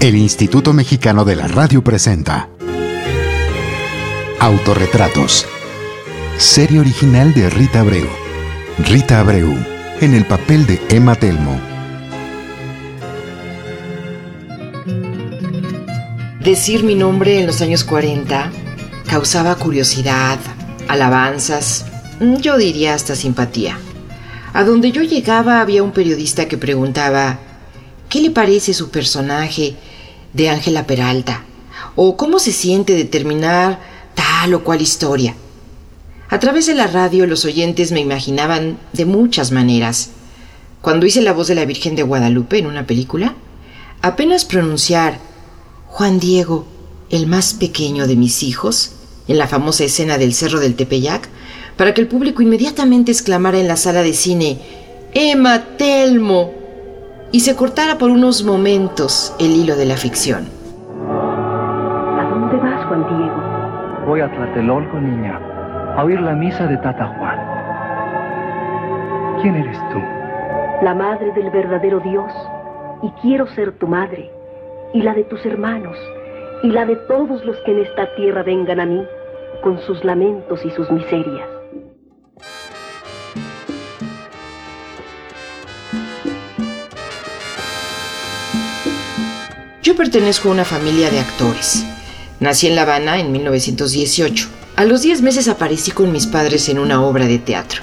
El Instituto Mexicano de la Radio presenta Autorretratos. Serie original de Rita Abreu. Rita Abreu, en el papel de Emma Telmo. Decir mi nombre en los años 40 causaba curiosidad, alabanzas, yo diría hasta simpatía. A donde yo llegaba había un periodista que preguntaba, ¿qué le parece su personaje de Ángela Peralta? ¿O cómo se siente determinar tal o cual historia? A través de la radio los oyentes me imaginaban de muchas maneras. Cuando hice la voz de la Virgen de Guadalupe en una película, apenas pronunciar Juan Diego, el más pequeño de mis hijos, en la famosa escena del Cerro del Tepeyac, para que el público inmediatamente exclamara en la sala de cine, Emma Telmo, y se cortara por unos momentos el hilo de la ficción. ¿A dónde vas, Juan Diego? Voy a Tlatelolco, niña, a oír la misa de Tata Juan. ¿Quién eres tú? La madre del verdadero Dios, y quiero ser tu madre y la de tus hermanos, y la de todos los que en esta tierra vengan a mí, con sus lamentos y sus miserias. Yo pertenezco a una familia de actores. Nací en La Habana en 1918. A los 10 meses aparecí con mis padres en una obra de teatro.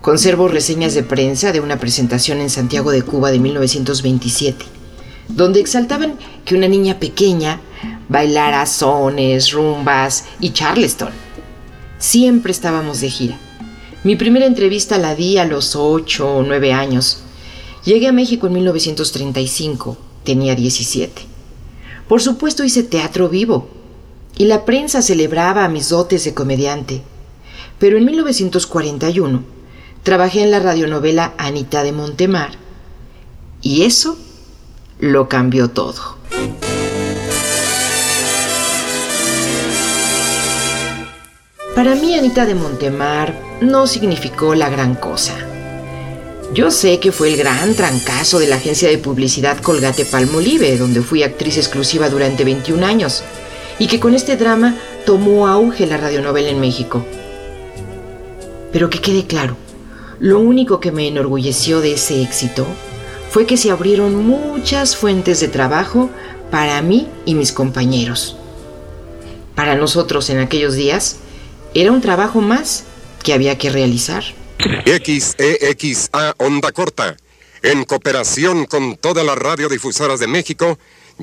Conservo reseñas de prensa de una presentación en Santiago de Cuba de 1927 donde exaltaban que una niña pequeña bailara sones, rumbas y charleston. Siempre estábamos de gira. Mi primera entrevista la di a los 8 o 9 años. Llegué a México en 1935, tenía 17. Por supuesto hice teatro vivo y la prensa celebraba mis dotes de comediante. Pero en 1941 trabajé en la radionovela Anita de Montemar y eso lo cambió todo. Para mí Anita de Montemar no significó la gran cosa. Yo sé que fue el gran trancazo de la agencia de publicidad Colgate Palmolive, donde fui actriz exclusiva durante 21 años, y que con este drama tomó auge la radionovela en México. Pero que quede claro, lo único que me enorgulleció de ese éxito fue que se abrieron muchas fuentes de trabajo para mí y mis compañeros. Para nosotros en aquellos días era un trabajo más que había que realizar. XEXA Onda Corta, en cooperación con todas las radiodifusoras de México,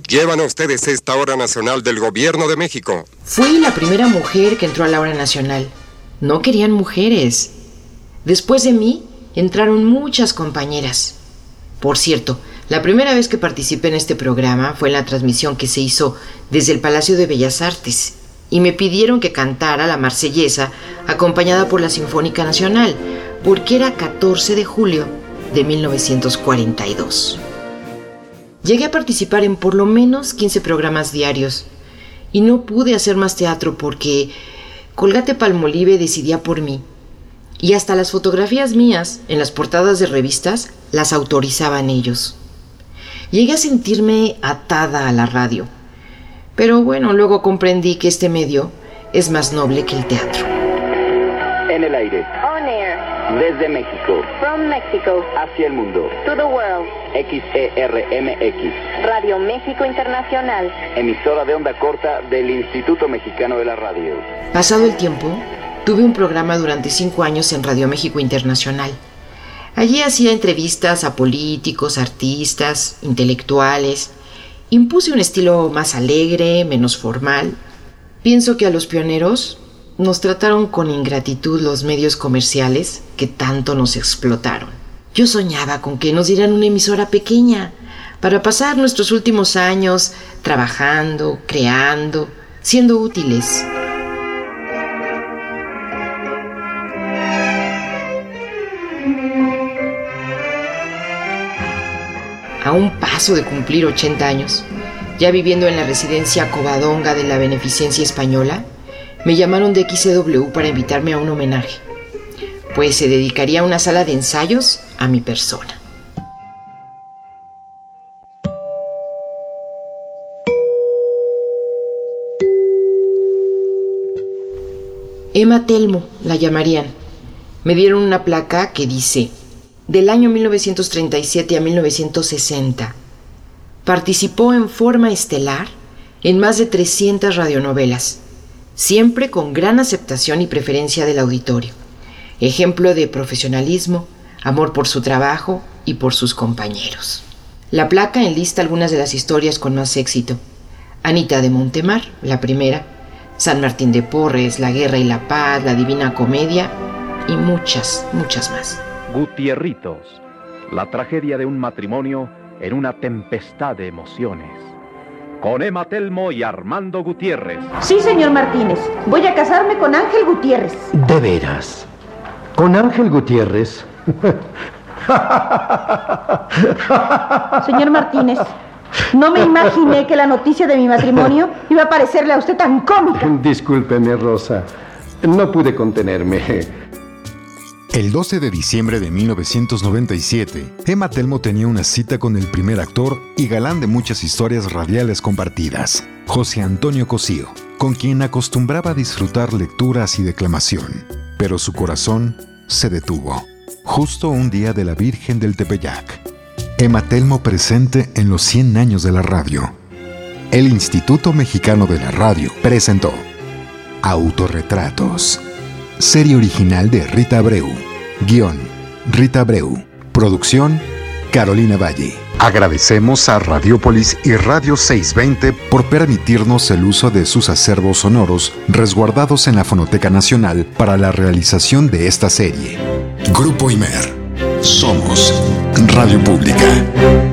llevan a ustedes esta hora nacional del gobierno de México. Fui la primera mujer que entró a la hora nacional. No querían mujeres. Después de mí entraron muchas compañeras. Por cierto, la primera vez que participé en este programa fue en la transmisión que se hizo desde el Palacio de Bellas Artes y me pidieron que cantara la marsellesa acompañada por la Sinfónica Nacional, porque era 14 de julio de 1942. Llegué a participar en por lo menos 15 programas diarios y no pude hacer más teatro porque Colgate Palmolive decidía por mí y hasta las fotografías mías en las portadas de revistas las autorizaban ellos. Llegué a sentirme atada a la radio, pero bueno, luego comprendí que este medio es más noble que el teatro. En el aire. Desde México. From Mexico. Hacia el mundo. To the world. XERMX. Radio México Internacional. Emisora de onda corta del Instituto Mexicano de la Radio. Pasado el tiempo, Tuve un programa durante cinco años en Radio México Internacional. Allí hacía entrevistas a políticos, artistas, intelectuales. Impuse un estilo más alegre, menos formal. Pienso que a los pioneros nos trataron con ingratitud los medios comerciales que tanto nos explotaron. Yo soñaba con que nos dieran una emisora pequeña para pasar nuestros últimos años trabajando, creando, siendo útiles. a un paso de cumplir 80 años, ya viviendo en la residencia Covadonga de la Beneficencia Española, me llamaron de XCW para invitarme a un homenaje, pues se dedicaría a una sala de ensayos a mi persona. Emma Telmo, la llamarían. Me dieron una placa que dice, del año 1937 a 1960, participó en forma estelar en más de 300 radionovelas siempre con gran aceptación y preferencia del auditorio. Ejemplo de profesionalismo, amor por su trabajo y por sus compañeros. La placa enlista algunas de las historias con más éxito. Anita de Montemar, la primera, San Martín de Porres, La Guerra y la Paz, La Divina Comedia y muchas, muchas más. Gutierritos, la tragedia de un matrimonio en una tempestad de emociones. Con Emma Telmo y Armando Gutiérrez. Sí, señor Martínez. Voy a casarme con Ángel Gutiérrez. ¿De veras? ¿Con Ángel Gutiérrez? Señor Martínez, no me imaginé que la noticia de mi matrimonio iba a parecerle a usted tan cómica. Discúlpeme, Rosa. No pude contenerme. El 12 de diciembre de 1997, Emma Telmo tenía una cita con el primer actor y galán de muchas historias radiales compartidas, José Antonio Cosío, con quien acostumbraba disfrutar lecturas y declamación. Pero su corazón se detuvo, justo un día de la Virgen del Tepeyac. Emma Telmo presente en los 100 años de la radio. El Instituto Mexicano de la Radio presentó Autorretratos. Serie original de Rita Abreu. Guión, Rita Abreu. Producción, Carolina Valle. Agradecemos a Radiopolis y Radio 620 por permitirnos el uso de sus acervos sonoros resguardados en la Fonoteca Nacional para la realización de esta serie. Grupo Imer. Somos Radio Pública.